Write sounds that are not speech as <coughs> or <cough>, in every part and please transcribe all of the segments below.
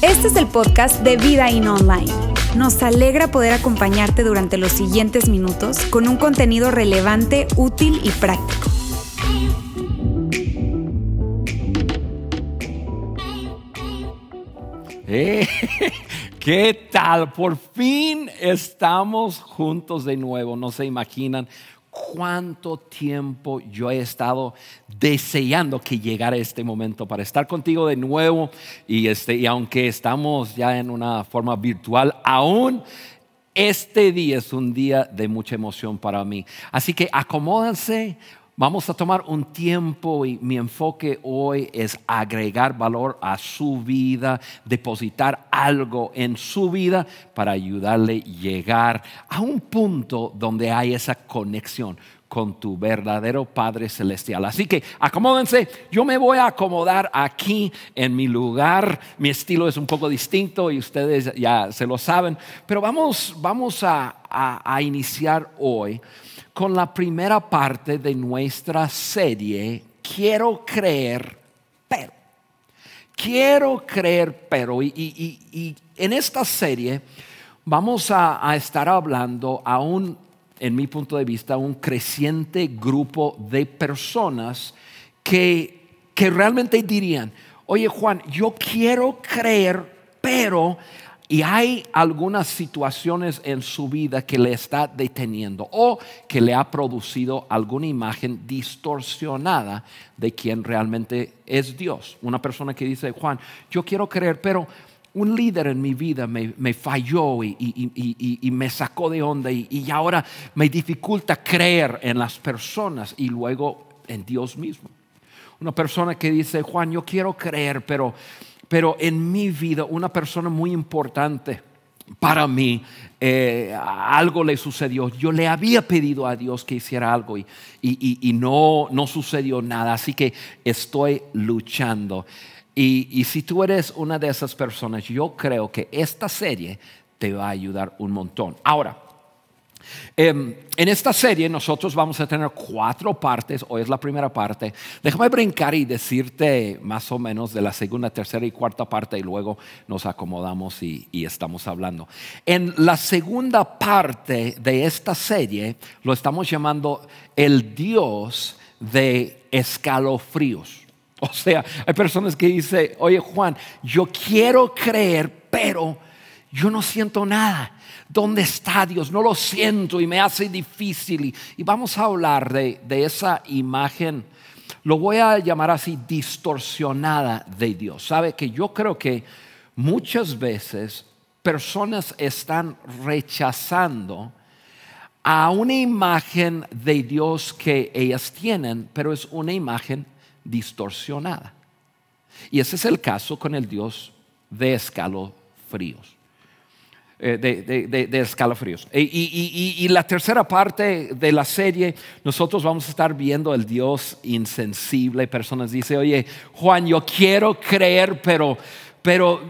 Este es el podcast de Vida In Online. Nos alegra poder acompañarte durante los siguientes minutos con un contenido relevante, útil y práctico. Eh, <laughs> ¿Qué tal? Por fin estamos juntos de nuevo. No se imaginan cuánto tiempo yo he estado deseando que llegara este momento para estar contigo de nuevo. Y, este, y aunque estamos ya en una forma virtual, aún este día es un día de mucha emoción para mí. Así que acomódense Vamos a tomar un tiempo y mi enfoque hoy es agregar valor a su vida, depositar algo en su vida para ayudarle a llegar a un punto donde hay esa conexión con tu verdadero Padre Celestial. Así que acomódense, yo me voy a acomodar aquí en mi lugar. Mi estilo es un poco distinto y ustedes ya se lo saben, pero vamos, vamos a, a iniciar hoy con la primera parte de nuestra serie, Quiero creer, pero. Quiero creer, pero. Y, en esta serie vamos a estar hablando a un, en mi punto de vista, un creciente grupo de personas que, que realmente dirían, oye Juan, yo quiero creer, pero y hay algunas situaciones en su vida que le está deteniendo o que le ha producido alguna imagen distorsionada de quien realmente es Dios. Una persona que dice, Juan, yo quiero creer, pero un líder en mi vida me, falló y, me sacó de onda y, ahora me dificulta creer en las personas y luego en Dios mismo. Una persona que dice, Juan, yo quiero creer, pero pero en mi vida una persona muy importante para mí, eh, algo le sucedió. Yo le había pedido a Dios que hiciera algo y, no, no sucedió nada, así que estoy luchando. Y, si tú eres una de esas personas, yo creo que esta serie te va a ayudar un montón. Ahora, Em, en esta serie nosotros vamos a tener cuatro partes, hoy es la primera parte. Déjame brincar y decirte más o menos de la segunda, tercera y cuarta parte y luego nos acomodamos y estamos hablando. En la segunda parte de esta serie lo estamos llamando el Dios de escalofríos. <laughs> O sea, hay personas que dicen, oye Juan, yo quiero creer, pero yo no siento nada. ¿Dónde está Dios? No lo siento y me hace difícil. Y, vamos a hablar de, esa imagen, lo voy a llamar así, distorsionada de Dios. ¿Sabe que yo creo que muchas veces personas están rechazando a una imagen de Dios que ellas tienen, pero es una imagen distorsionada. Y ese es el caso con el Dios de escalofríos. Eh, de, escalofríos. Y, la tercera parte de la serie, nosotros vamos a estar viendo el Dios insensible. Personas dicen, oye, Juan, yo quiero creer, pero, pero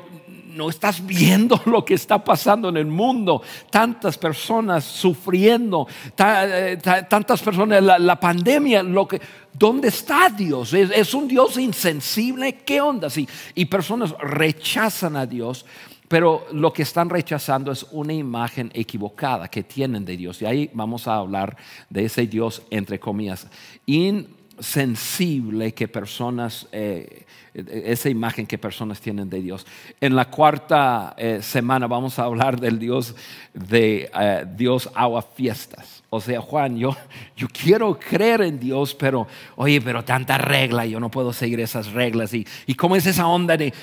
no estás viendo <laughs> lo que está pasando en el mundo. Tantas personas sufriendo, eh, tantas personas, la, pandemia, lo que... ¿Dónde está Dios? ¿Es, un Dios insensible? ¿Qué onda? Sí. Y personas rechazan a Dios pero lo que están rechazando es una imagen equivocada que tienen de Dios. Y ahí vamos a hablar de ese Dios, entre comillas, insensible que personas, eh, esa imagen que personas tienen de Dios. En la cuarta eh, semana vamos a hablar del Dios de eh, Dios agua fiestas. O sea, Juan, yo, yo quiero creer en Dios, pero, oye, pero tanta regla, yo no puedo seguir esas reglas. ¿Y, y cómo es esa onda de,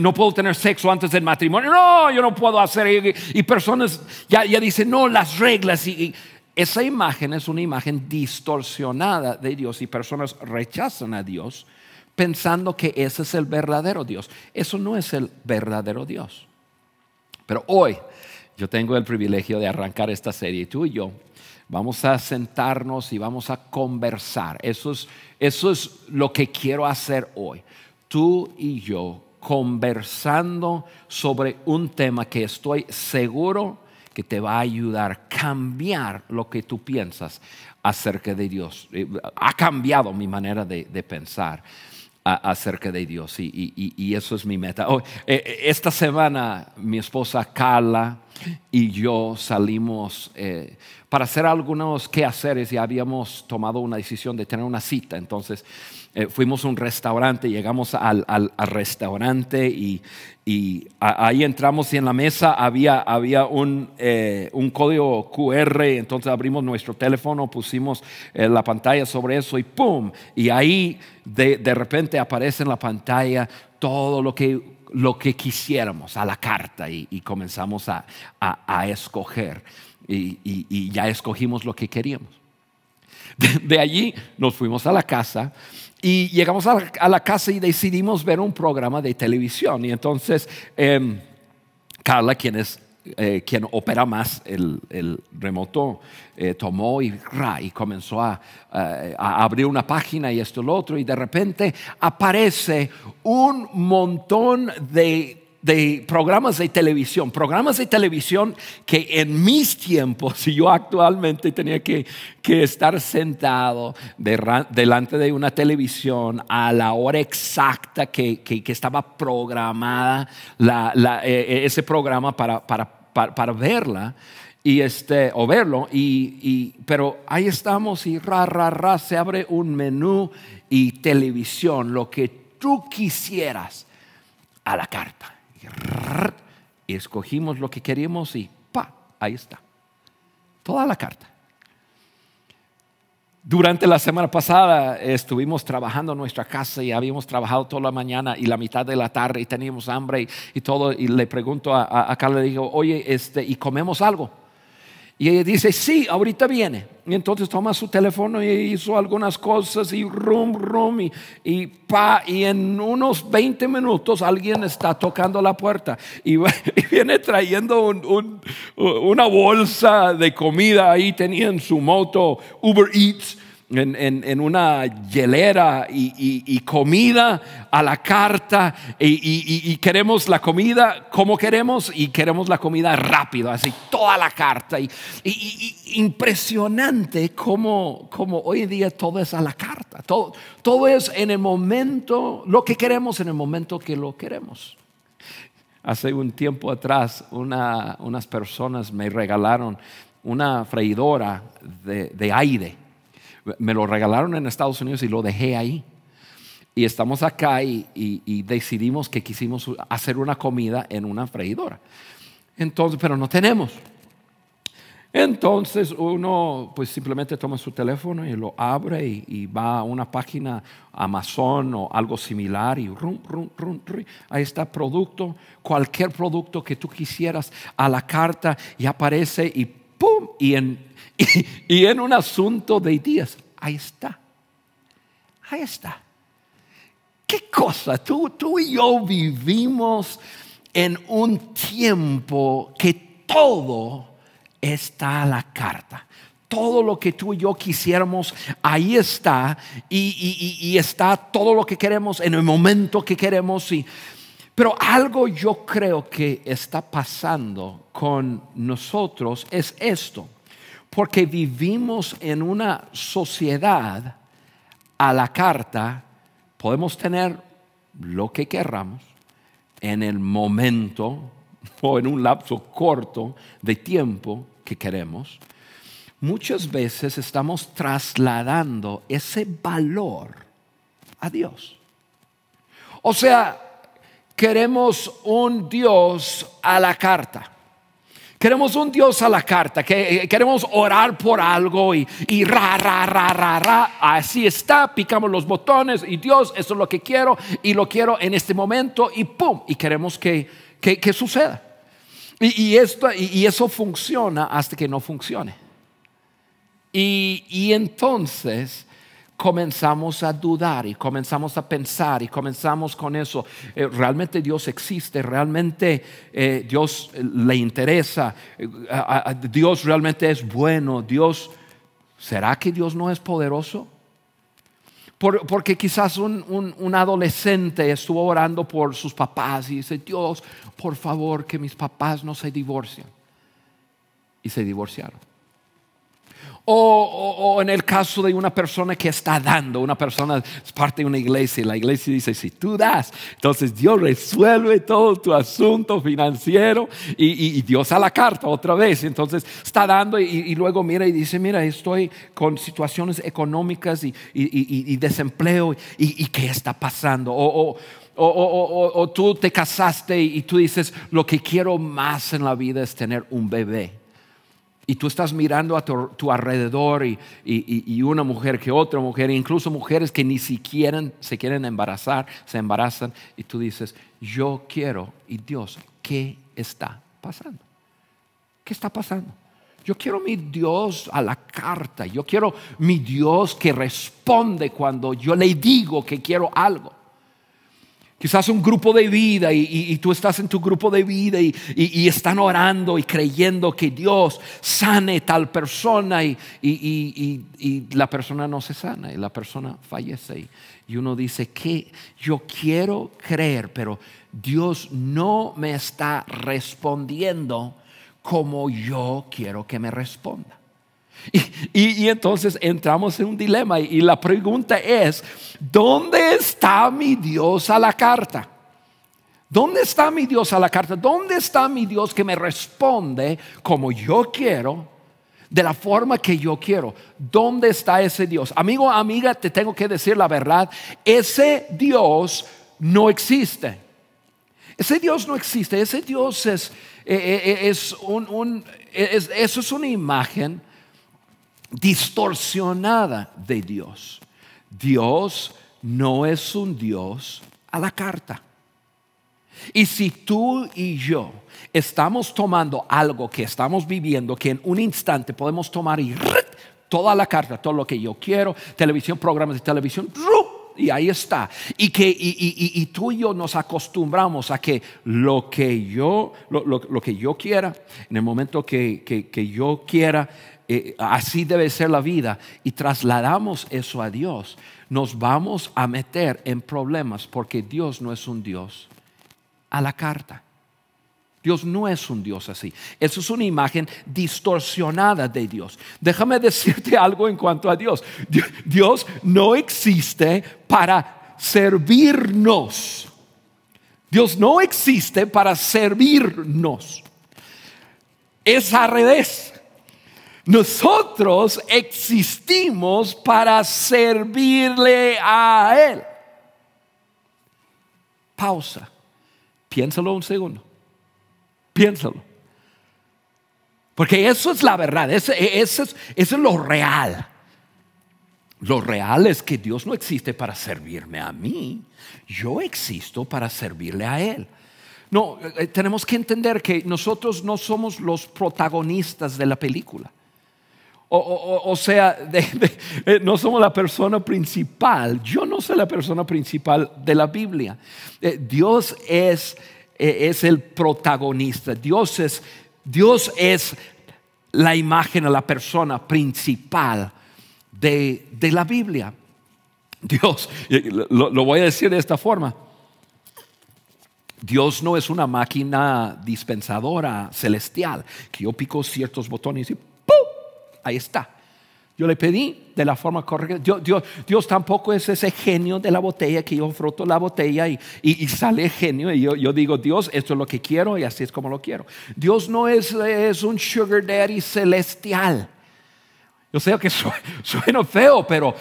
no puedo tener sexo antes del matrimonio? No, yo no puedo hacer. Y, personas ya, ya, dicen, no, las reglas. Y, esa imagen es una imagen distorsionada de Dios y personas rechazan a Dios pensando que ese es el verdadero Dios. Eso no es el verdadero Dios. Pero hoy yo tengo el privilegio de arrancar esta serie, tú y yo Vamos a sentarnos y vamos a conversar. Eso es, eso es lo que quiero hacer hoy. Tú y yo conversando sobre un tema que estoy seguro que te va a ayudar a cambiar lo que tú piensas acerca de Dios. Eh, ha cambiado mi manera de, pensar acerca de Dios y, eso es mi meta. Oh, eh, eh, esta semana mi esposa Carla y yo salimos para hacer algunos quehaceres y habíamos tomado una decisión de tener una cita. Entonces eh, fuimos a un restaurante, llegamos al, restaurante y, ahí entramos y en la mesa había, eh, un, código QR, entonces abrimos nuestro teléfono, pusimos eh, la pantalla sobre eso y ¡pum! Y ahí de, repente aparece en la pantalla todo lo que lo que quisiéramos a la carta y, comenzamos a, escoger y, ya escogimos lo que queríamos. de, allí nos fuimos a la casa y llegamos a la, casa y decidimos ver un programa de televisión. Y entonces em, Carla, quien es eh, quien opera más el, remoto, eh, tomó y, comenzó a, a, abrir una página y esto y lo otro, y de repente aparece un montón de de programas de televisión, programas de televisión que en mis tiempos, <laughs> y yo actualmente tenía que, estar sentado delante de una televisión a la hora exacta que, estaba programada eh, eh, ese programa para, para, verla y este o verlo. Y, pero ahí estamos y ra ra ra se abre un menú y televisión lo que tú quisieras a la carta y escogimos lo que queríamos y pa, ahí está. Toda la carta. Durante la semana pasada estuvimos trabajando en nuestra casa y habíamos trabajado toda la mañana y la mitad de la tarde y teníamos hambre y, todo. Y le pregunto a, a, Carla, le digo, oye, este, ¿y comemos algo? Y ella dice, sí, ahorita viene. Y entonces toma su teléfono y hizo algunas cosas y rum, rum, y, y pa, y en unos 20 minutos alguien está tocando la puerta y, <laughs> viene trayendo una bolsa de comida. Ahí tenían su moto Uber Eats en, una hielera y, comida a la carta y, queremos la comida como queremos y queremos la comida rápido, así toda la carta. Y, impresionante como, como hoy en día todo es a la carta, todo, todo es en el momento, lo que queremos en el momento que lo queremos. Hace un tiempo atrás unas personas me regalaron una freidora de aire me lo regalaron en Estados Unidos y lo dejé ahí. Y estamos acá y, decidimos que quisimos hacer una comida en una freidora. Entonces, pero no tenemos. Entonces uno pues simplemente toma su teléfono y lo abre y, va a una página Amazon o algo similar y rum, rum, rum, ahí está producto, cualquier producto que tú quisieras a la carta y aparece y ¡pum! Y en <laughs> y, en un asunto de días, ahí está. Ahí está. ¿Qué cosa? Tú, tú y yo vivimos en un tiempo que todo está a la carta todo lo que tú y yo quisiéramos, ahí está, y, y, está todo lo que queremos en el momento que queremos. Y, pero algo yo creo que está pasando con nosotros es esto. Porque vivimos en una sociedad a la carta, podemos tener lo que querramos en el momento <laughs> o en un lapso corto de tiempo que queremos. Muchas veces estamos trasladando ese valor a Dios. O sea, queremos un Dios a la carta. Queremos un Dios a la carta, que, eh, queremos orar por algo y, y ra, ra, ra, ra, ra. Así está, picamos los botones y Dios, eso es lo que quiero y lo quiero en este momento y pum, y queremos que, que, suceda. Y, esto, y, eso funciona hasta que no funcione. Y, y entonces comenzamos a dudar y comenzamos a pensar y comenzamos con eso. Eh, realmente Dios existe, realmente eh, Dios eh, le interesa, Dios realmente es bueno, Dios, ¿será que Dios no es poderoso? porque quizás un, un, adolescente estuvo orando por sus papás y dice, Dios, por favor, que mis papás no se divorcien. y se divorciaron. O, en el caso de una persona que está dando, una persona es parte de una iglesia y la iglesia dice, si tú das, entonces Dios resuelve todo tu asunto financiero y, Dios a la carta otra vez. Entonces está dando y, luego mira y dice, mira, estoy con situaciones económicas y, desempleo y, qué está pasando. O, o, tú te casaste y tú dices, lo que quiero más en la vida es tener un bebé y tú estás mirando a tu, alrededor y, una mujer que otra mujer, incluso mujeres que ni siquiera se quieren embarazar, se embarazan y tú dices, yo quiero, y Dios, ¿qué está pasando? ¿Qué está pasando? Yo quiero mi Dios a la carta, yo quiero mi Dios que responde cuando yo le digo que quiero algo. Quizás un grupo de vida y, tú estás en tu grupo de vida y, están orando y creyendo que Dios sane tal persona y, la persona no se sana y la persona fallece. Y uno dice que yo quiero creer, pero Dios no me está respondiendo como yo quiero que me responda. <laughs> Y, entonces entramos en un dilema y la pregunta es, ¿dónde está mi Dios a la carta? ¿Dónde está mi Dios a la carta? ¿Dónde está mi Dios que me responde como yo quiero, de la forma que yo quiero? ¿Dónde está ese Dios? Amigo, amiga, te tengo que decir la verdad, ese Dios no existe. Ese Dios no existe, ese Dios es, eh, eh, eh, es un, eso es una imagen distorsionada de Dios. Dios no es un Dios a la carta. Y si tú y yo estamos tomando algo que estamos viviendo, que en un instante podemos tomar y toda la carta, todo lo que yo quiero, televisión, programas de televisión, y ahí está. Y que y, tú y yo nos acostumbramos a que lo que yo, lo, que yo quiera, en el momento que, que yo quiera, eh, así debe ser la vida, y trasladamos eso a Dios, nos vamos a meter en problemas porque Dios no es un Dios a la carta. Dios no es un Dios así. Eso es una imagen distorsionada de Dios. Déjame decirte algo en cuanto a Dios. Dios no existe para servirnos. Dios no existe para servirnos. Es al revés. Nosotros existimos para servirle a Él. Pausa. Piénsalo un segundo. Piénsalo. Porque eso es la verdad, eso, es, lo real. Lo real es que Dios no existe para servirme a mí, yo existo para servirle a Él. No, eh, tenemos que entender que nosotros no somos los protagonistas de la película. O, sea, <laughs> eh, no somos la persona principal. Yo no soy la persona principal de la Biblia. Eh, Dios es, eh, es el protagonista. Dios es, Dios es la imagen, la persona principal de, la Biblia. Dios, lo, lo, voy a decir de esta forma. Dios no es una máquina dispensadora celestial que yo pico ciertos botones y ahí está. Yo le pedí de la forma correcta. Dios, tampoco es ese genio de la botella que yo froto la botella y, sale genio. Y yo, digo, Dios, esto es lo que quiero y así es como lo quiero. Dios no es, es un sugar daddy celestial. Yo sé que <laughs> suena feo, pero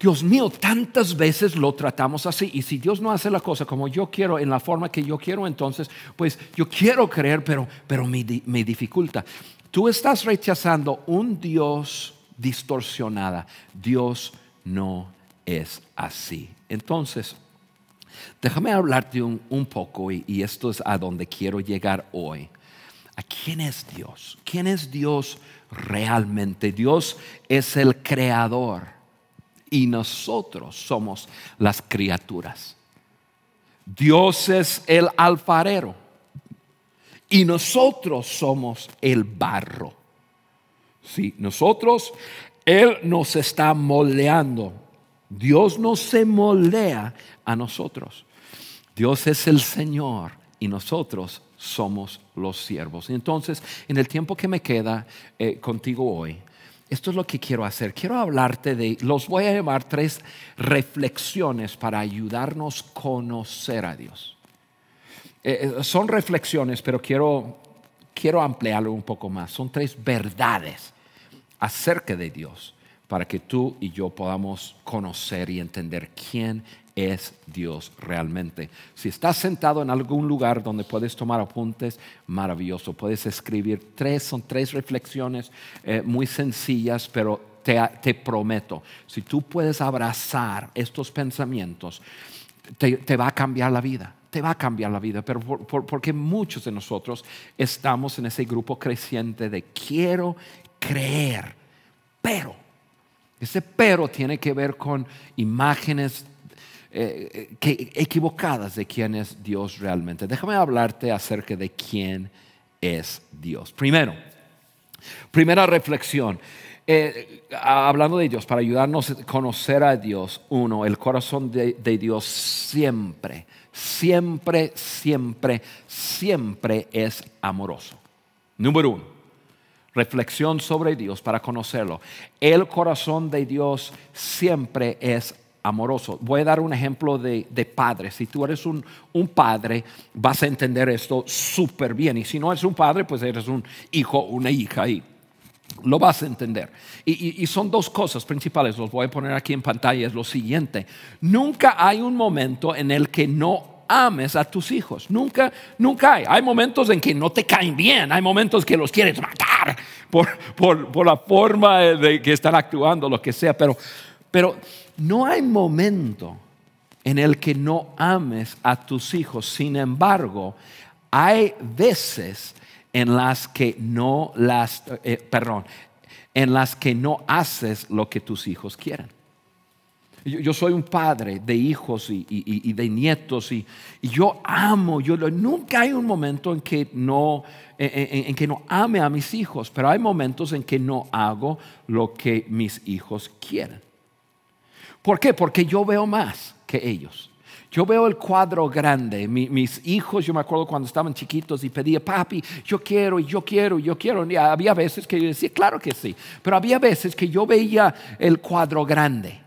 Dios mío, tantas veces lo tratamos así. Y si Dios no hace la cosa como yo quiero, en la forma que yo quiero, entonces, pues yo quiero creer, pero, pero me, me dificulta. Tú estás rechazando un Dios distorsionada. Dios no es así. Entonces, déjame hablarte un, poco y, y esto es a donde quiero llegar hoy. ¿A quién es Dios? ¿Quién es Dios realmente? Dios es el creador y nosotros somos las criaturas. Dios es el alfarero y nosotros somos el barro. Sí, nosotros, Él nos está moldeando. Dios no se moldea a nosotros. Dios es el Señor y nosotros somos los siervos. Entonces, en el tiempo que me queda eh, contigo hoy, esto es lo que quiero hacer. Quiero hablarte de, los voy a llamar tres reflexiones para ayudarnos a conocer a Dios. Eh, eh, son reflexiones, pero quiero, quiero ampliarlo un poco más. Son tres verdades acerca de Dios para que tú y yo podamos conocer y entender quién es Dios realmente. Si estás sentado en algún lugar donde puedes tomar apuntes, maravilloso. Puedes escribir tres, son tres reflexiones eh, muy sencillas, pero te, prometo, si tú puedes abrazar estos pensamientos, te, va a cambiar la vida te va a cambiar la vida, pero porque muchos de nosotros estamos en ese grupo creciente de quiero creer, pero ese pero tiene que ver con imágenes eh, que, equivocadas de quién es Dios realmente. Déjame hablarte acerca de quién es Dios. Primero, primera reflexión. Eh, hablando de Dios, para ayudarnos a conocer a Dios, uno, el corazón de, de, Dios siempre, siempre, siempre, siempre es amoroso. Número uno, reflexión sobre Dios para conocerlo. El corazón de Dios siempre es amoroso. Voy a dar un ejemplo de, padre. Si tú eres un, padre, vas a entender esto súper bien. Y si no eres un padre, pues eres un hijo, una hija y lo vas a entender. Y, son dos cosas principales, los voy a poner aquí en pantalla, es lo siguiente. Nunca hay un momento en el que no ames a tus hijos. Nunca, nunca hay. Hay momentos en que no te caen bien, hay momentos que los quieres matar por, por, por la forma de que están actuando, lo que sea, pero, pero no hay momento en el que no ames a tus hijos. Sin embargo, hay veces en las que no las, eh, perdón, en las que no haces lo que tus hijos quieren. Yo, soy un padre de hijos y, de nietos y, yo amo, yo nunca hay un momento en que no, en que no ame a mis hijos, pero hay momentos en que no hago lo que mis hijos quieren. ¿Por qué? Porque yo veo más que ellos. Yo veo el cuadro grande. mis hijos, yo me acuerdo cuando estaban chiquitos y pedía, papi, yo quiero yo quiero yo quiero. Y había veces que yo decía, claro que sí. Pero había veces que yo veía el cuadro grande.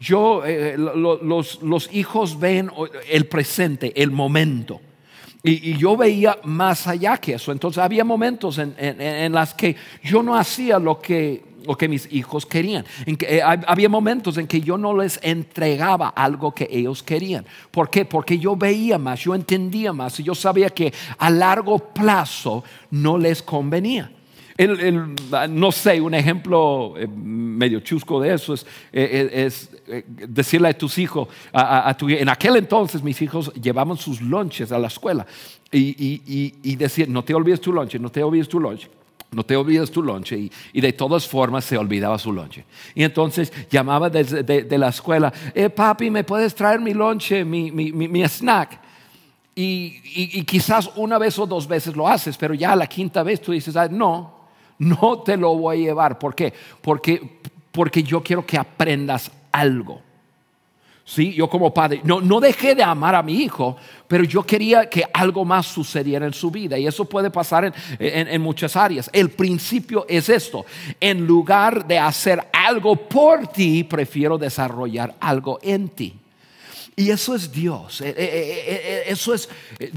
Yo, eh, los, hijos ven el presente, el momento. Y, yo veía más allá que eso. Entonces había momentos en, en, las que yo no hacía lo que lo que mis hijos querían. En que, eh, había momentos en que yo no les entregaba algo que ellos querían. ¿Por qué? Porque yo veía más, yo entendía más y yo sabía que a largo plazo no les convenía. no sé, un ejemplo eh, medio chusco de eso es, eh, decirle a tus hijos, en aquel entonces mis hijos llevaban sus lunches a la escuela y, y, y decir, no te olvides tu lunch, no te olvides tu lunch no te olvides tu lonche. Y, de todas formas se olvidaba su lonche. Y entonces llamaba desde de, la escuela, eh, papi, ¿me puedes traer mi lonche, mi, mi, snack? Y, quizás una vez o dos veces lo haces, pero ya la quinta vez tú dices, no, no te lo voy a llevar. ¿Por qué? Porque, porque yo quiero que aprendas algo. ¿Sí? Yo como padre, no, no dejé de amar a mi hijo, pero yo quería que algo más sucediera en su vida. Y eso puede pasar en, en, muchas áreas. El principio es esto. En lugar de hacer algo por ti, prefiero desarrollar algo en ti. Y eso es Dios. Eh, eh, eh, eso es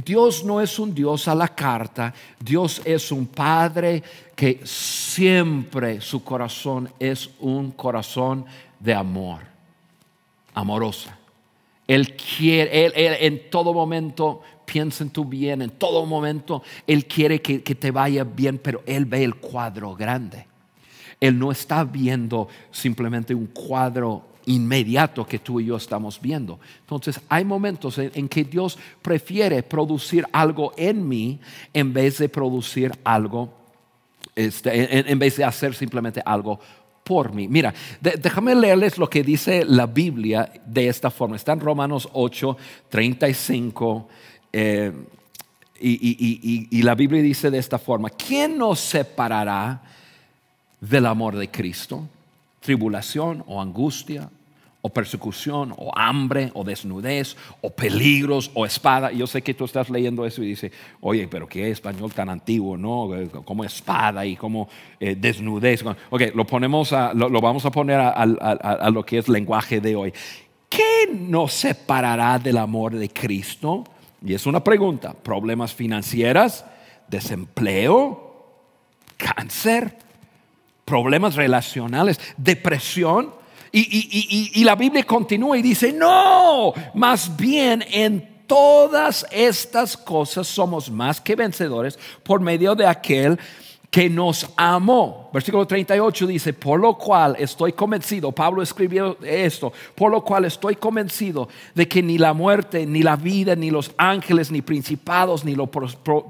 Dios no es un Dios a la carta. Dios es un Padre que siempre su corazón es un corazón de amor amorosa. Él quiere, él, en todo momento piensa en tu bien, en todo momento Él quiere que, que te vaya bien, pero Él ve el cuadro grande. Él no está viendo simplemente un cuadro inmediato que tú y yo estamos viendo. Entonces hay momentos en, que Dios prefiere producir algo en mí en vez de producir algo, este, en, en, vez de hacer simplemente algo por mí. Mira, déjame leerles lo que dice la Biblia de esta forma. Está en Romanos 8, 35. Eh, y, la Biblia dice de esta forma, ¿quién nos separará del amor de Cristo? ¿Tribulación o angustia o persecución, o hambre, o desnudez, o peligros, o espada. Yo sé que tú estás leyendo eso y dices, oye, pero qué español tan antiguo, ¿no? Como espada y como eh, desnudez. Ok, lo, ponemos lo, vamos a poner a, lo que es lenguaje de hoy. ¿Qué nos separará del amor de Cristo? Y es una pregunta. ¿Problemas financieros? ¿Desempleo? ¿Cáncer? ¿Problemas relacionales? ¿Depresión? Y, la Biblia continúa y dice, no, más bien en todas estas cosas somos más que vencedores por medio de aquel que nos amó. Versículo 38 dice, por lo cual estoy convencido, Pablo escribió esto, por lo cual estoy convencido de que ni la muerte, ni la vida, ni los ángeles, ni principados, ni lo,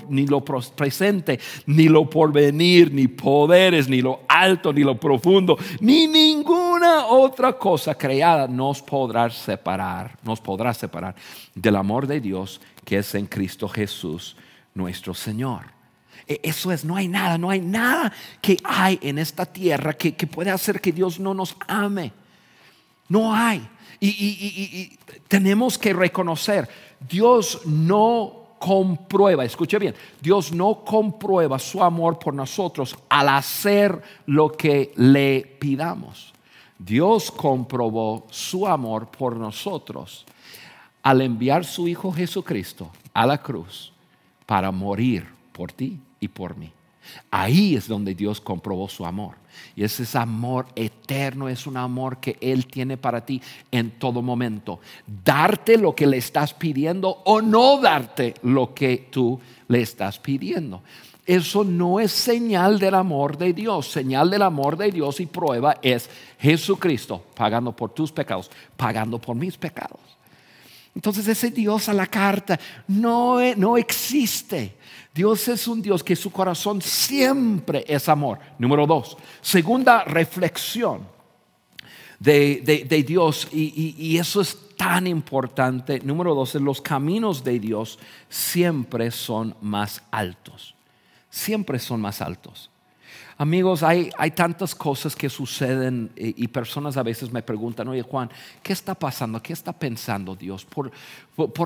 ni lo presente, ni lo porvenir, ni poderes, ni lo alto, ni lo profundo, ni ninguna otra cosa creada nos podrá separar, nos podrá separar del amor de Dios que es en Cristo Jesús, nuestro Señor. E, eso es, no hay nada, no hay nada que hay en esta tierra que, puede hacer que Dios no nos ame. No hay. Y, tenemos que reconocer, Dios no comprueba, escuche bien, Dios no comprueba su amor por nosotros al hacer lo que le pidamos. Dios comprobó su amor por nosotros al enviar su Hijo Jesucristo a la cruz para morir por ti y por mí. Ahí es donde Dios comprobó su amor. Y ese es amor eterno, es un amor que Él tiene para ti en todo momento. Darte lo que le estás pidiendo o no darte lo que tú le estás pidiendo. Eso no es señal del amor de Dios. Señal del amor de Dios y prueba es Jesucristo pagando por tus pecados, pagando por mis pecados. Entonces ese Dios a la carta no, no existe. Dios es un Dios que su corazón siempre es amor. Número dos. Segunda reflexión de, Dios, y, eso es tan importante. Número dos, los caminos de Dios siempre son más altos. Siempre son más altos. Amigos, hay, tantas cosas que suceden y, personas a veces me preguntan, oye Juan, ¿qué está pasando? ¿Qué está pensando Dios? ¿Por,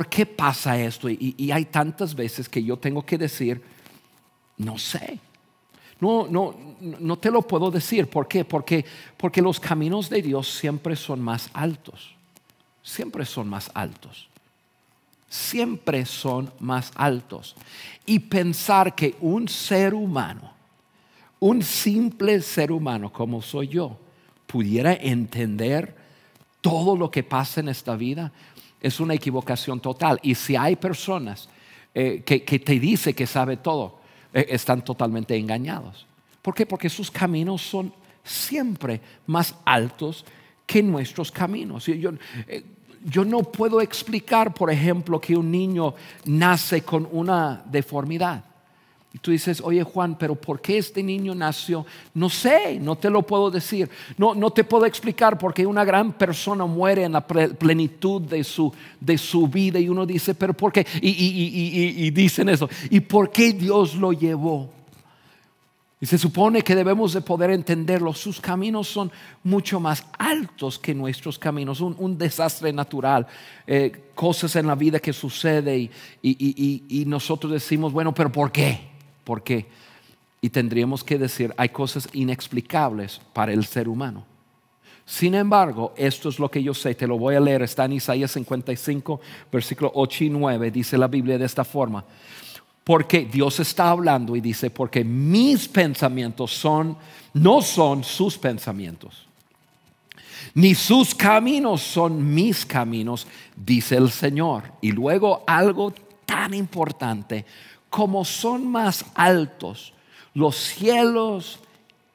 qué pasa esto? Y, hay tantas veces que yo tengo que decir, no sé. No, no, no te lo puedo decir. ¿Por qué? Porque, porque los caminos de Dios siempre son más altos. Siempre son más altos siempre son más altos. Y pensar que un ser humano un simple ser humano como soy yo pudiera entender todo lo que pasa en esta vida, es una equivocación total. Y si hay personas eh, que, te dicen que sabe todo, eh, están totalmente engañados. ¿Por qué? Porque sus caminos son siempre más altos que nuestros caminos. Yo, eh, yo no puedo explicar, por ejemplo, que un niño nace con una deformidad. Y tú dices, oye Juan, pero ¿por qué este niño nació? No sé, no te lo puedo decir. No, no te puedo explicar por qué una gran persona muere en la plenitud de su, de su vida y uno dice, pero ¿por qué? Y, y, dicen eso. ¿Y por qué Dios lo llevó? Y se supone que debemos de poder entenderlo. Sus caminos son mucho más altos que nuestros caminos. Un, desastre natural, eh, cosas en la vida que sucede y nosotros decimos, bueno, pero ¿por qué? ¿Por qué? Y tendríamos que decir, hay cosas inexplicables para el ser humano. Sin embargo, esto es lo que yo sé, te lo voy a leer, está en Isaías 55, versículo 8 y 9, dice la Biblia de esta forma. Porque Dios está hablando y dice, porque mis pensamientos son, no son sus pensamientos, ni sus caminos son mis caminos, dice el Señor. Y luego algo tan importante, como son más altos los cielos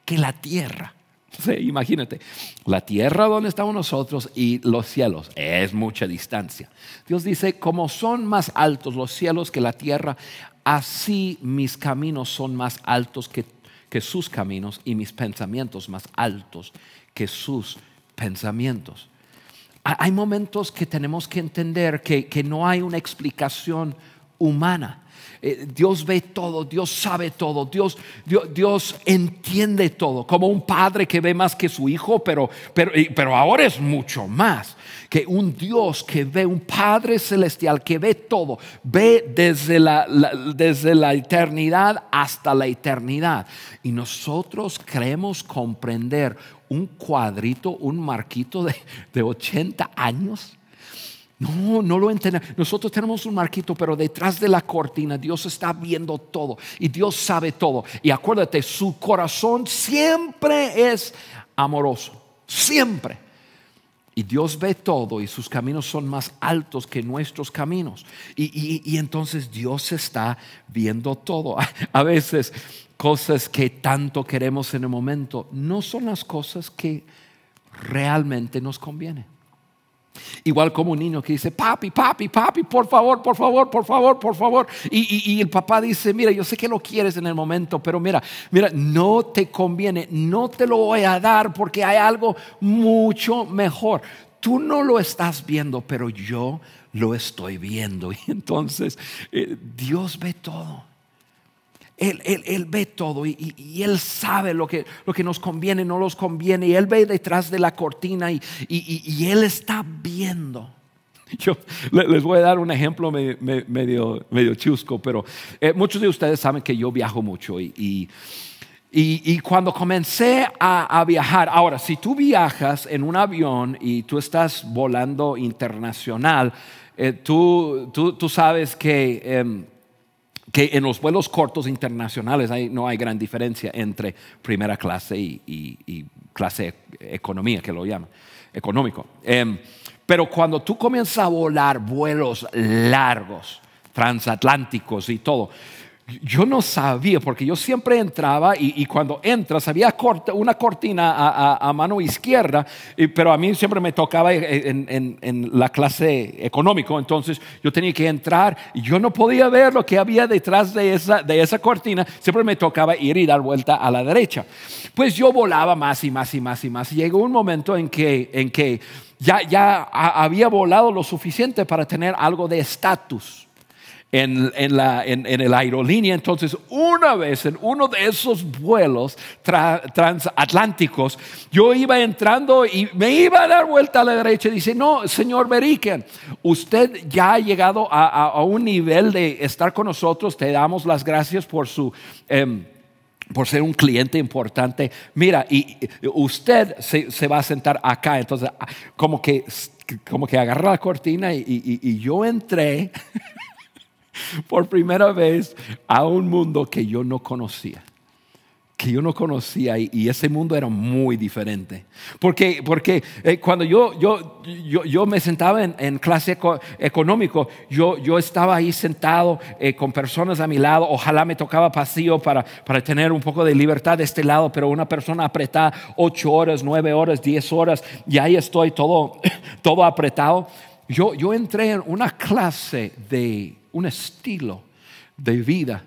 que la tierra. <laughs> imagínate, la tierra donde estamos nosotros y los cielos es mucha distancia. Dios dice, como son más altos los cielos que la tierra, así mis caminos son más altos que, sus caminos y mis pensamientos más altos que sus pensamientos. Hay momentos que tenemos que entender que, que no hay una explicación humana. Eh, Dios ve todo, Dios sabe todo, Dios, Dios, Dios, entiende todo, como un padre que ve más que su hijo, pero, pero, pero ahora es mucho más que un Dios que ve, un Padre celestial que ve todo, ve desde la, desde la eternidad hasta la eternidad. Y nosotros creemos comprender un cuadrito, un marquito de, de 80 años no, no lo entendemos. Nosotros tenemos un marquito, pero detrás de la cortina Dios está viendo todo y Dios sabe todo. Y acuérdate, su corazón siempre es amoroso, siempre. Y Dios ve todo y sus caminos son más altos que nuestros caminos. Y, entonces Dios está viendo todo. <laughs> A veces cosas que tanto queremos en el momento no son las cosas que realmente nos convienen. Igual como un niño que dice, papi, papi, papi, por favor, por favor, por favor, por favor. Y, el papá dice, mira, yo sé que lo quieres en el momento, pero mira, mira, no te conviene, no te lo voy a dar porque hay algo mucho mejor. Tú no lo estás viendo, pero yo lo estoy viendo. <laughs> Y entonces eh, Dios ve todo. Él, ve todo y, Él sabe lo que, lo que nos conviene, no nos conviene. Y Él ve detrás de la cortina y, Él está viendo. <laughs> Yo les voy a dar un ejemplo medio, medio chusco, pero eh, muchos de ustedes saben que yo viajo mucho y, y, cuando comencé a, viajar, ahora, si tú viajas en un avión y tú estás volando internacional, eh, tú, tú, sabes que... Em, que en los vuelos cortos internacionales no hay gran diferencia entre primera clase y, clase economía, que lo llaman, económico. Em, pero cuando tú comienzas a volar vuelos largos, transatlánticos y todo, yo no sabía, porque yo siempre entraba y, cuando entras había una cortina a, mano izquierda, pero a mí siempre me tocaba en, la clase económico, entonces yo tenía que entrar y yo no podía ver lo que había detrás de esa, de esa cortina, siempre me tocaba ir y dar vuelta a la derecha. Pues yo volaba más y más y más y más. Y llegó un momento en que, en que ya, ya había volado lo suficiente para tener algo de estatus en, en, la, en, el aerolínea. Entonces, una vez en uno de esos vuelos transatlánticos, yo iba entrando y me iba a dar vuelta a la derecha y dice, no, señor Beriken, usted ya ha llegado a, un nivel de estar con nosotros, te damos las gracias por su... Em, por ser un cliente importante. Mira, y usted se, va a sentar acá. Entonces, como que, como que agarra la cortina y, y yo entré <laughs> <laughs> por primera vez a un mundo que yo no conocía que yo no conocía y, ese mundo era muy diferente. Porque, porque eh, cuando yo, yo, yo, me sentaba en, clase económico, yo, yo estaba ahí sentado eh, con personas a mi lado, ojalá me tocaba pasillo para, para tener un poco de libertad de este lado, pero una persona apretada ocho horas, nueve horas, diez horas, y ahí estoy todo, <coughs> todo apretado. Yo, yo entré en una clase de un estilo de vida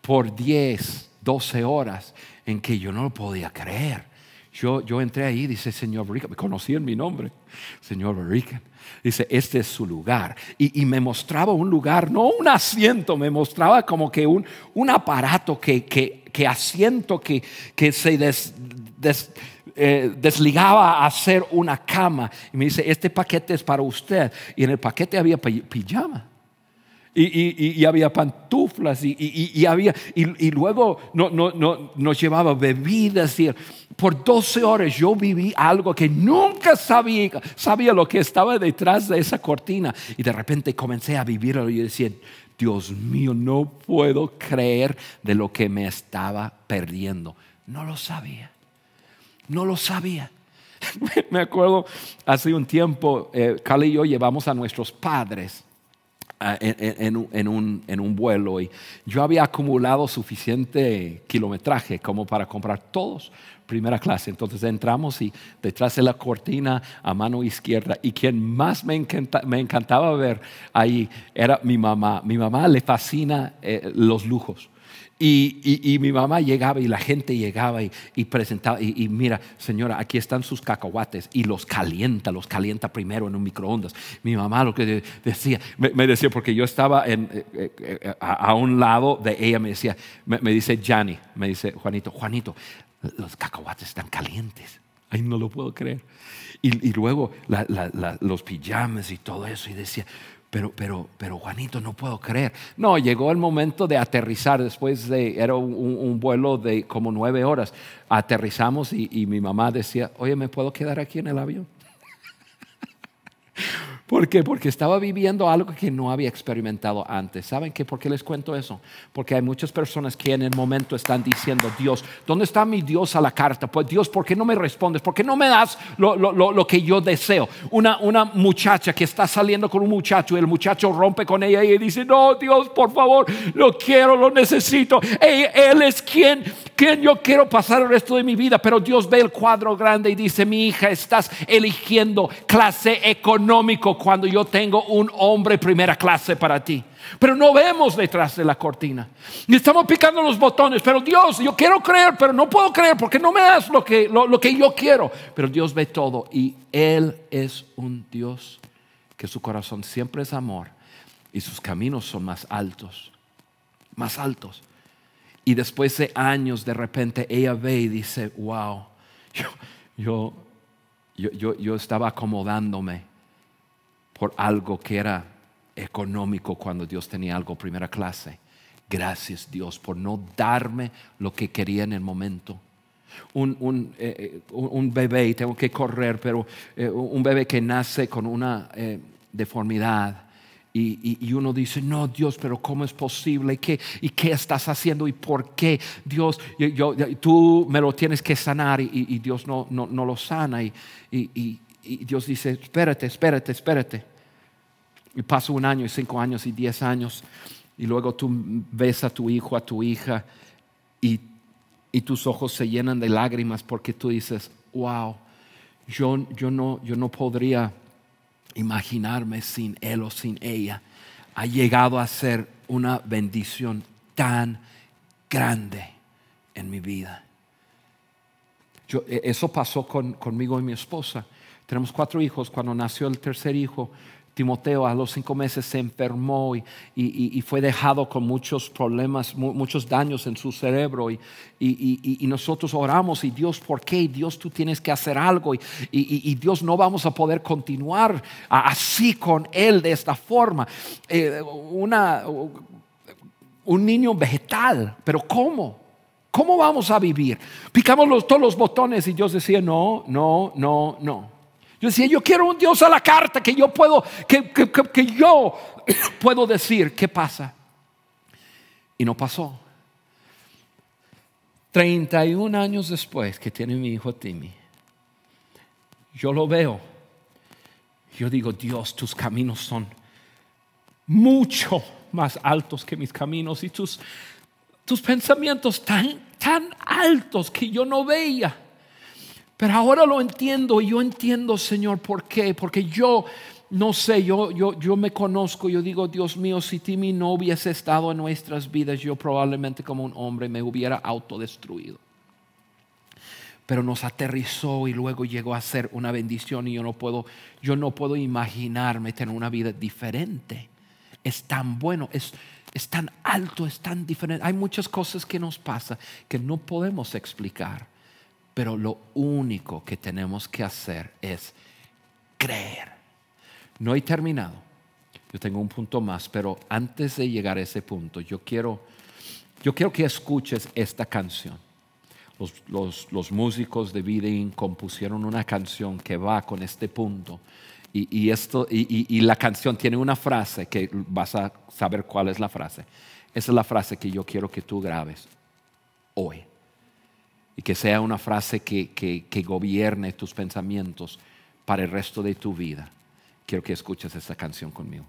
por 10, 12 horas en que yo no lo podía creer. Yo, yo entré ahí, dice Señor Berican, me conocí en mi nombre, Señor Berican. Dice, este es su lugar. Y, me mostraba un lugar, no un asiento, me mostraba como que un, un aparato que, que, asiento que, que se eh, desligaba a hacer una cama. Y me dice, este paquete es para usted. Y en el paquete había pijama y, había pantuflas y, había, y, luego no, no, nos llevaba bebidas. Y por 12 horas yo viví algo que nunca sabía, sabía lo que estaba detrás de esa cortina. Y de repente comencé a vivirlo y decía, Dios mío, no puedo creer de lo que me estaba perdiendo. No lo sabía, no lo sabía. <laughs> me acuerdo hace un tiempo, eh, y yo llevamos a nuestros padres en, un, en, un, vuelo y yo había acumulado suficiente kilometraje como para comprar todos primera clase. Entonces entramos y detrás de la cortina a mano izquierda y quien más me, me encantaba ver ahí era mi mamá. Mi mamá le fascina eh, los lujos. Y, mi mamá llegaba y la gente llegaba y, presentaba, y, mira, señora, aquí están sus cacahuates y los calienta, los calienta primero en un microondas. Mi mamá lo que decía, me, decía, porque yo estaba en, eh, eh, eh, a, un lado de ella, me decía, me, dice Jani, me dice Juanito, Juanito, los cacahuates están calientes. Ay, no lo puedo creer. Y, luego los pijamas y todo eso, y decía, pero, pero, pero Juanito, no puedo creer. No, llegó el momento de aterrizar después de, era un, vuelo de como nueve horas. Aterrizamos y, y mi mamá decía, oye, ¿me puedo quedar aquí en el avión? ¿Por qué? Porque estaba viviendo algo que no había experimentado antes. ¿Saben qué? ¿Por qué les cuento eso? Porque hay muchas personas que en el momento están diciendo, Dios, ¿dónde está mi Dios a la carta? Pues Dios, ¿por qué no me respondes? ¿Por qué no me das lo, que yo deseo? Una, una muchacha que está saliendo con un muchacho y el muchacho rompe con ella y dice, no, Dios, por favor, lo quiero, lo necesito. Él es quien, quien yo quiero pasar el resto de mi vida. Pero Dios ve el cuadro grande y dice, mi hija, estás eligiendo clase económico cuando yo tengo un hombre primera clase para ti. Pero no vemos detrás de la cortina. Y estamos picando los botones. Pero Dios, yo quiero creer, pero no puedo creer porque no me das lo que, lo, que yo quiero. Pero Dios ve todo y Él es un Dios que su corazón siempre es amor y sus caminos son más altos, más altos. Y después de años, de repente ella ve y dice, wow, yo, yo, yo, yo estaba acomodándome por algo que era económico cuando Dios tenía algo primera clase. Gracias Dios por no darme lo que quería en el momento. Un, un, eh, eh, bebé, tengo que correr, pero eh, un bebé que nace con una deformidad. Y, uno dice, no, Dios, pero ¿cómo es posible? ¿Qué, ¿Y qué estás haciendo? ¿Y por qué? Dios, yo, tú me lo tienes que sanar y, Dios no, no, no, lo sana. y, y Dios dice, espérate, espérate, espérate. Y pasa un año y cinco años y diez años y luego tú ves a tu hijo, a tu hija y, tus ojos se llenan de lágrimas porque tú dices, wow, yo, yo, no, yo no podría imaginarme sin él o sin ella. Ha llegado a ser una bendición tan grande en mi vida. E, eso pasó conmigo y mi esposa. Tenemos cuatro hijos. Cuando nació el tercer hijo, Timoteo a los cinco meses se enfermó y, fue dejado con muchos problemas, muchos daños en su cerebro. Y, nosotros oramos y Dios, ¿por qué? Dios, tú tienes que hacer algo. Y, Dios, no vamos a poder continuar así con Él de esta forma. Eh, una, un niño vegetal, pero ¿cómo? ¿Cómo vamos a vivir? Picamos todos los botones y Dios decía, no, no, no, no. Yo decía, yo quiero un Dios a la carta que yo puedo, que, que, yo <coughs> puedo decir qué pasa. Y no pasó. 31 años después que tiene mi hijo Timmy, yo lo veo. Yo digo, Dios, tus caminos son mucho más altos que mis caminos y tus, tus pensamientos tan, tan altos que yo no veía. Pero ahora lo entiendo y yo entiendo, Señor, ¿por qué? Porque yo no sé, yo, yo, yo me conozco, yo digo, Dios mío, si Timmy no hubiese estado en nuestras vidas, yo probablemente como un hombre me hubiera autodestruido. Pero nos aterrizó y luego llegó a ser una bendición y yo no puedo, yo no puedo imaginarme tener una vida diferente. Es tan bueno, es, es tan alto, es tan diferente. Hay muchas cosas que nos pasa que no podemos explicar. Pero lo único que tenemos que hacer es creer. No he terminado. Yo tengo un punto más, pero antes de llegar a ese punto, yo quiero, yo quiero que escuches esta canción. Los, músicos de Vidin compusieron una canción que va con este punto. Y, esto, y la canción tiene una frase que vas a saber cuál es la frase. Esa es la frase que yo quiero que tú grabes hoy y que sea una frase que, que, gobierne tus pensamientos para el resto de tu vida. Quiero que escuches esta canción conmigo.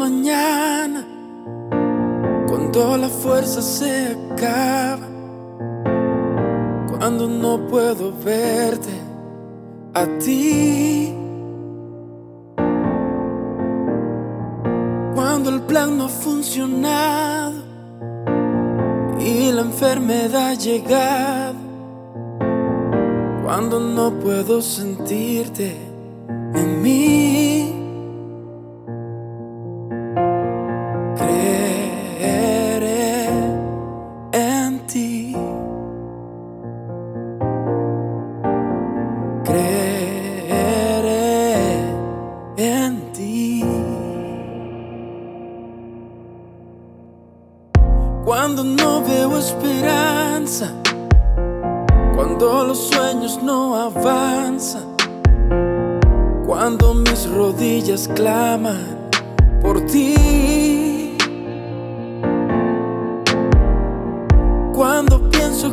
mañana, cuando la fuerza se acaba, cuando no puedo verte a ti. Cuando el plan no ha funcionado y la enfermedad ha llegado, cuando no puedo sentirte en mí.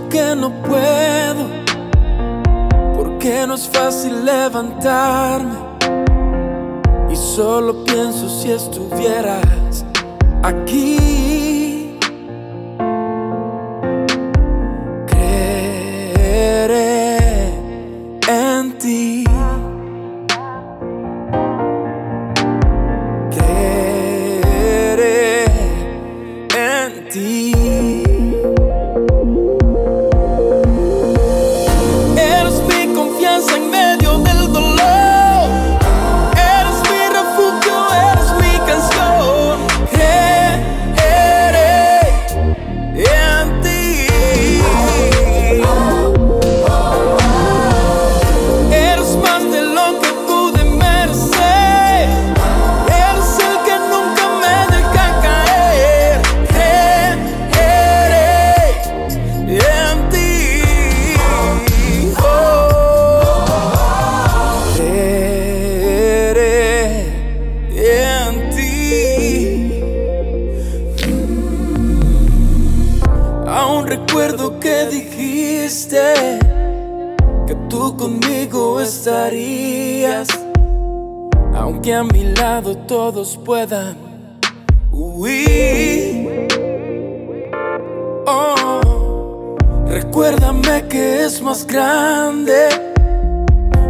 que no puedo, porque no es fácil levantarme. Y solo pienso si estuvieras aquí.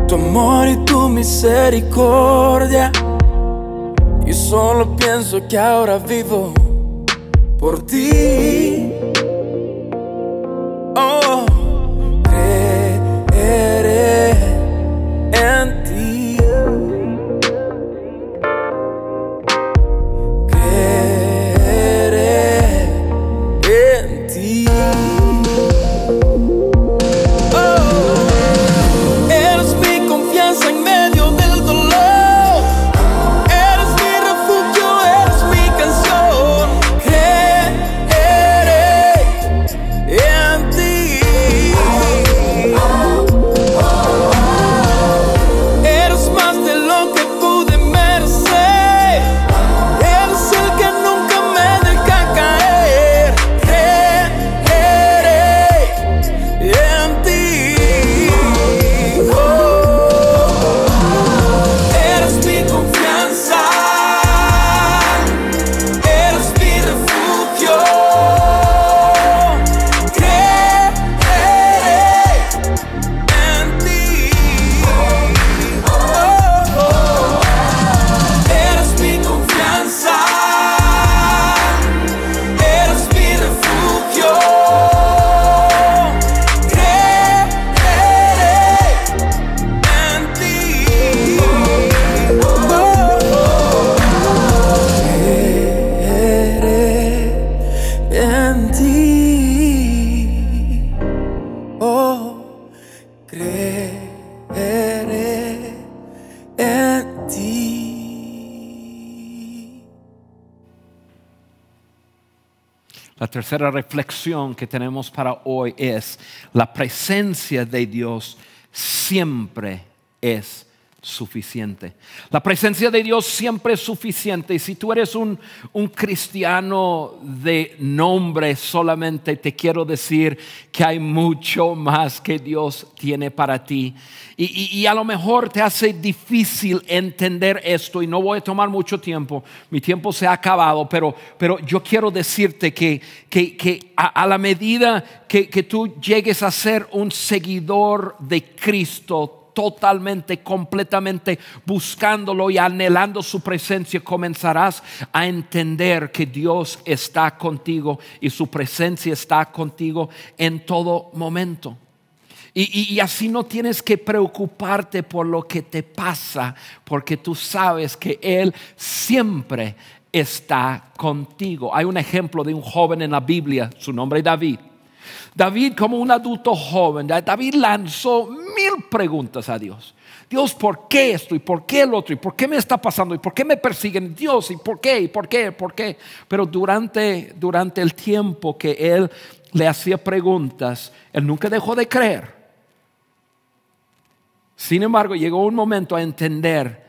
tu amor y tu misericordia. Y solo pienso que ahora vivo por ti. tercera reflexión que tenemos para hoy es, la presencia de Dios siempre es suficiente. La presencia de Dios siempre es suficiente. Y si tú eres un, un, cristiano de nombre solamente, te quiero decir que hay mucho más que Dios tiene para ti. Y, y, a lo mejor te hace difícil entender esto y no voy a tomar mucho tiempo. Mi tiempo se ha acabado, pero, pero yo quiero decirte que, que, que a, a, la medida que, que tú llegues a ser un seguidor de Cristo, totalmente, completamente buscándolo y anhelando su presencia, comenzarás a entender que Dios está contigo y su presencia está contigo en todo momento. Y, así no tienes que preocuparte por lo que te pasa, porque tú sabes que Él siempre está contigo. Hay un ejemplo de un joven en la Biblia, su nombre es David. David como un adulto joven, David lanzó mil preguntas a Dios. Dios, ¿por qué esto? ¿Y por qué el otro? ¿Y por qué me está pasando? ¿Y por qué me persiguen? Dios, ¿y por qué? ¿Y por qué? ¿Por qué? Pero durante, durante el tiempo que él le hacía preguntas, él nunca dejó de creer. Sin embargo, llegó un momento a entender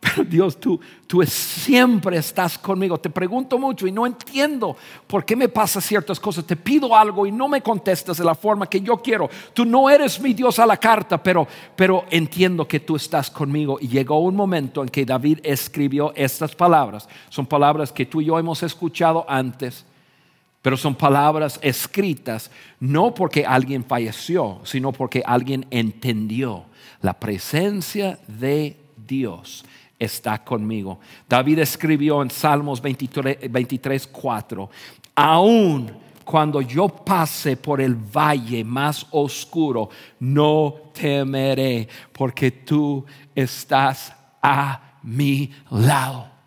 pero Dios, tú, tú siempre estás conmigo. Te pregunto mucho y no entiendo por qué me pasa ciertas cosas. Te pido algo y no me contestas de la forma que yo quiero. Tú no eres mi Dios a la carta, pero, pero entiendo que tú estás conmigo. Y llegó un momento en que David escribió estas palabras. Son palabras que tú y yo hemos escuchado antes, pero son palabras escritas no porque alguien falleció, sino porque alguien entendió la presencia de Dios está conmigo. David escribió en Salmos 23, 4, aún cuando yo pase por el valle más oscuro, no temeré, porque tú estás a mi lado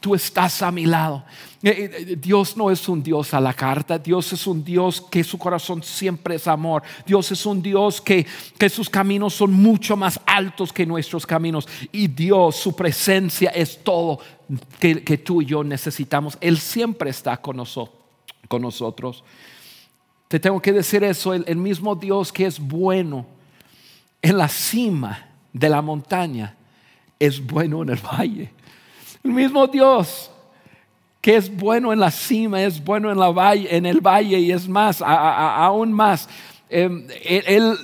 tú estás a mi lado. Eh, eh, Dios no es un Dios a la carta, Dios es un Dios que su corazón siempre es amor. Dios es un Dios que, que sus caminos son mucho más altos que nuestros caminos. Y Dios, su presencia es todo que, tú y yo necesitamos. Él siempre está con, nosotros, con nosotros. Te tengo que decir eso, el mismo Dios que es bueno en la cima de la montaña, es bueno en el valle. El mismo Dios que es bueno en la cima, es bueno en, la valle, en el valle y es más, aún más. Em, él,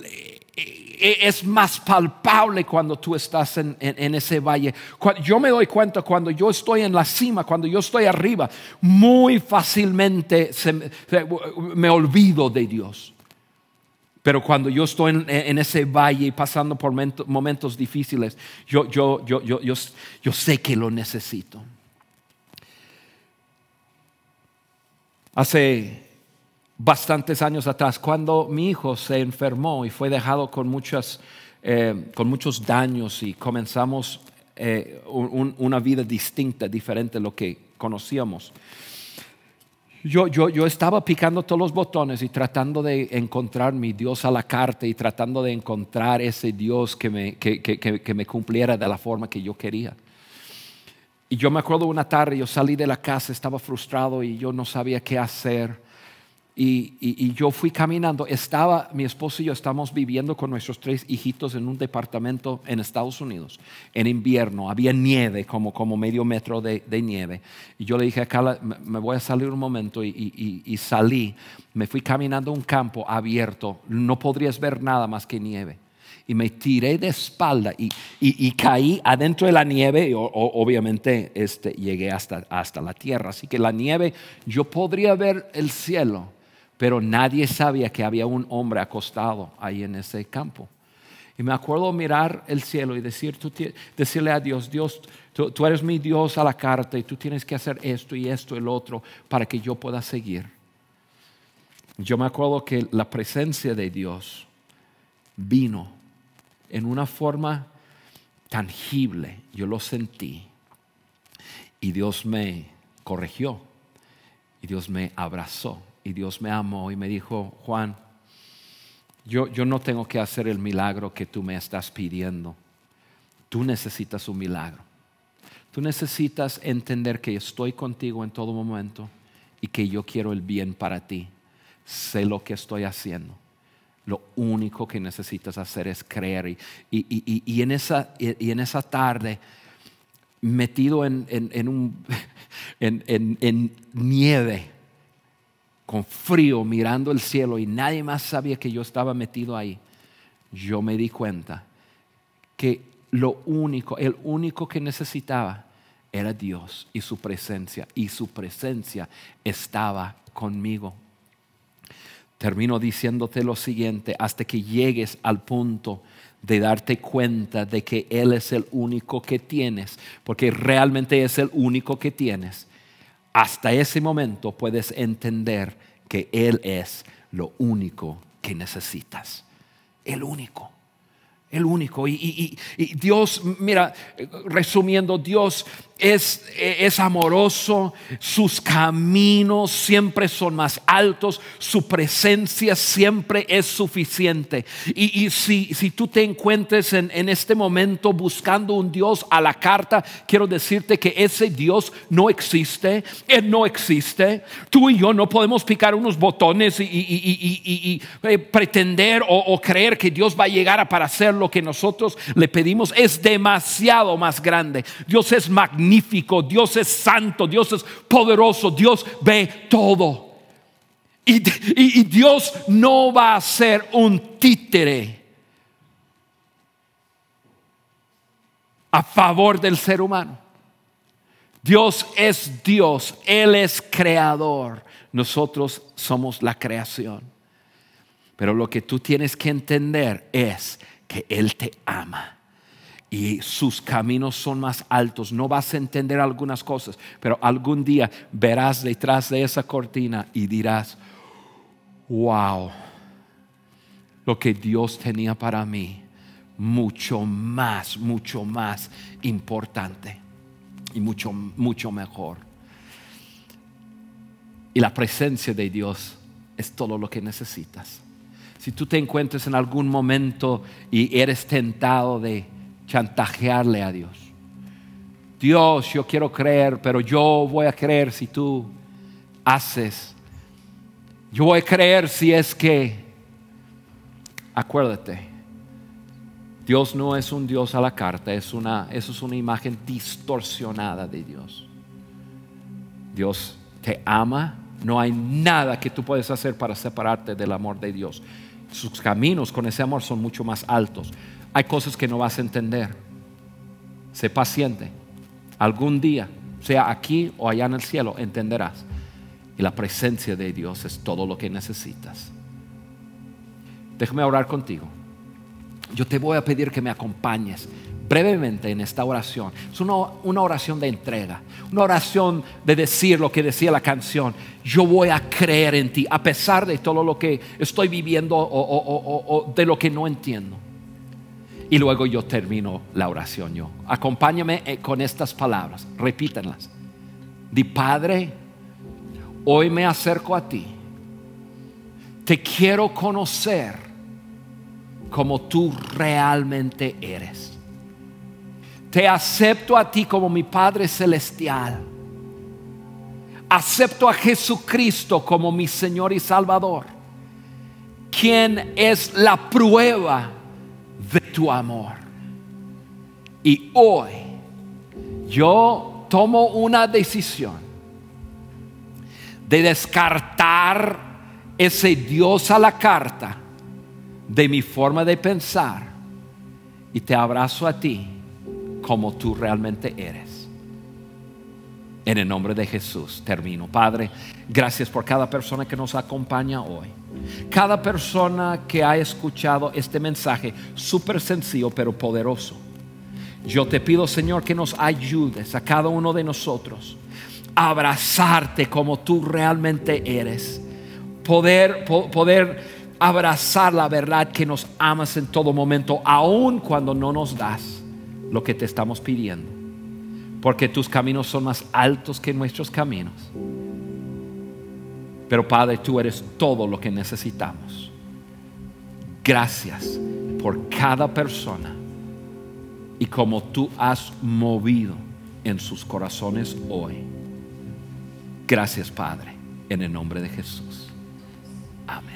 e, es más palpable cuando tú estás en, ese valle. Yo me doy cuenta cuando yo estoy en la cima, cuando yo estoy arriba, muy fácilmente me olvido de Dios. Pero cuando yo estoy en, ese valle pasando por momentos, difíciles, yo, yo, yo, yo, sé que lo necesito. Hace bastantes años atrás, cuando mi hijo se enfermó y fue dejado con, muchas, eh, con muchos daños y comenzamos eh, una vida distinta, diferente a lo que conocíamos yo, yo, yo, estaba picando todos los botones y tratando de encontrar mi Dios a la carta y tratando de encontrar ese Dios que me, que, que, que me cumpliera de la forma que yo quería. Y yo me acuerdo una tarde, yo salí de la casa, estaba frustrado y yo no sabía qué hacer. Y, yo fui caminando, estaba, mi esposo y yo estamos viviendo con nuestros tres hijitos en un departamento en Estados Unidos, en invierno, había nieve, como, como medio metro de, nieve. Y yo le dije a Carla, me voy a salir un momento y, y salí, me fui caminando un campo abierto, no podrías ver nada más que nieve. Y me tiré de espalda y, y, caí adentro de la nieve. Y obviamente este, llegué hasta, hasta la tierra. Así que la nieve, yo podría ver el cielo, pero nadie sabía que había un hombre acostado ahí en ese campo. Y me acuerdo mirar el cielo y decir, decirle a Dios, Dios, tú, eres mi Dios a la carta y tú tienes que hacer esto y esto y el otro para que yo pueda seguir. Yo me acuerdo que la presencia de Dios vino en una forma tangible. Yo lo sentí. Y Dios me corrigió. Y Dios me abrazó y Dios me amó y me dijo, Juan, yo, yo no tengo que hacer el milagro que tú me estás pidiendo. Tú necesitas un milagro. Tú necesitas entender que estoy contigo en todo momento y que yo quiero el bien para ti. Sé lo que estoy haciendo. Lo único que necesitas hacer es creer. Y, y- y- y en, esa, en esa tarde, metido en, en- en un, <laughs> nieve, con frío, mirando el cielo, y nadie más sabía que yo estaba metido ahí, yo me di cuenta que lo único, el único que necesitaba era Dios y su presencia, y su presencia estaba conmigo. Termino diciéndote lo siguiente, hasta que llegues al punto de darte cuenta de que Él es el único que tienes, porque realmente es el único que tienes. Hasta ese momento puedes entender que Él es lo único que necesitas. El único. El único. Y, Dios, mira, resumiendo, Dios es, es amoroso, sus caminos siempre son más altos, su presencia siempre es suficiente. Y, si, si tú te encuentres en, en este momento buscando un Dios a la carta, quiero decirte que ese Dios no existe, Él no existe. Tú y yo no podemos picar unos botones y, eh, pretender o, creer que Dios va a llegar a para hacer lo que nosotros le pedimos. Es demasiado más grande. Dios es magnífico, Dios es santo, Dios es poderoso, Dios ve todo. Y, y- Dios no va a ser un títere a favor del ser humano. Dios es Dios, Él es creador, nosotros somos la creación. Pero lo que tú tienes que entender es que Él te ama y sus caminos son más altos. No vas a entender algunas cosas, pero algún día verás detrás de esa cortina y dirás, wow, lo que Dios tenía para mí, mucho más, mucho más importante y mucho, mucho mejor. Y la presencia de Dios es todo lo que necesitas. Si tú te encuentras en algún momento y eres tentado de chantajearle a Dios, Dios, yo quiero creer, pero yo voy a creer si tú haces. Yo voy a creer si es que, acuérdate, Dios no es un Dios a la carta, es una, eso es una imagen distorsionada de Dios. Dios te ama, no hay nada que tú puedes hacer para separarte del amor de Dios. Sus caminos con ese amor son mucho más altos. Hay cosas que no vas a entender. Sé paciente. Algún día, sea aquí o allá en el cielo, entenderás. Y la presencia de Dios es todo lo que necesitas. Déjame orar contigo. Yo te voy a pedir que me acompañes brevemente en esta oración. Es una, una oración de entrega, una oración de decir lo que decía la canción. Yo voy a creer en ti a pesar de todo lo que estoy viviendo o, o- o- o de lo que no entiendo. Y luego yo termino la oración yo. Acompáñame eh, con estas palabras, repítanlas. Di Padre, hoy me acerco a ti. Te quiero conocer como tú realmente eres. Te acepto a ti como mi Padre Celestial. Acepto a Jesucristo como mi Señor y Salvador, quien es la prueba de tu amor. Y hoy yo tomo una decisión de descartar ese Dios a la carta de mi forma de pensar y te abrazo a ti como tú realmente eres. En el nombre de Jesús termino. Padre, gracias por cada persona que nos acompaña hoy. Cada persona que ha escuchado este mensaje, súper sencillo pero poderoso. Yo te pido, Señor, que nos ayudes a cada uno de nosotros a abrazarte como tú realmente eres. Poder, po- poder abrazar la verdad que nos amas en todo momento, aun cuando no nos das lo que te estamos pidiendo. Porque tus caminos son más altos que nuestros caminos. Pero Padre, tú eres todo lo que necesitamos. Gracias por cada persona y como tú has movido en sus corazones hoy. Gracias, Padre, en el nombre de Jesús. Amén.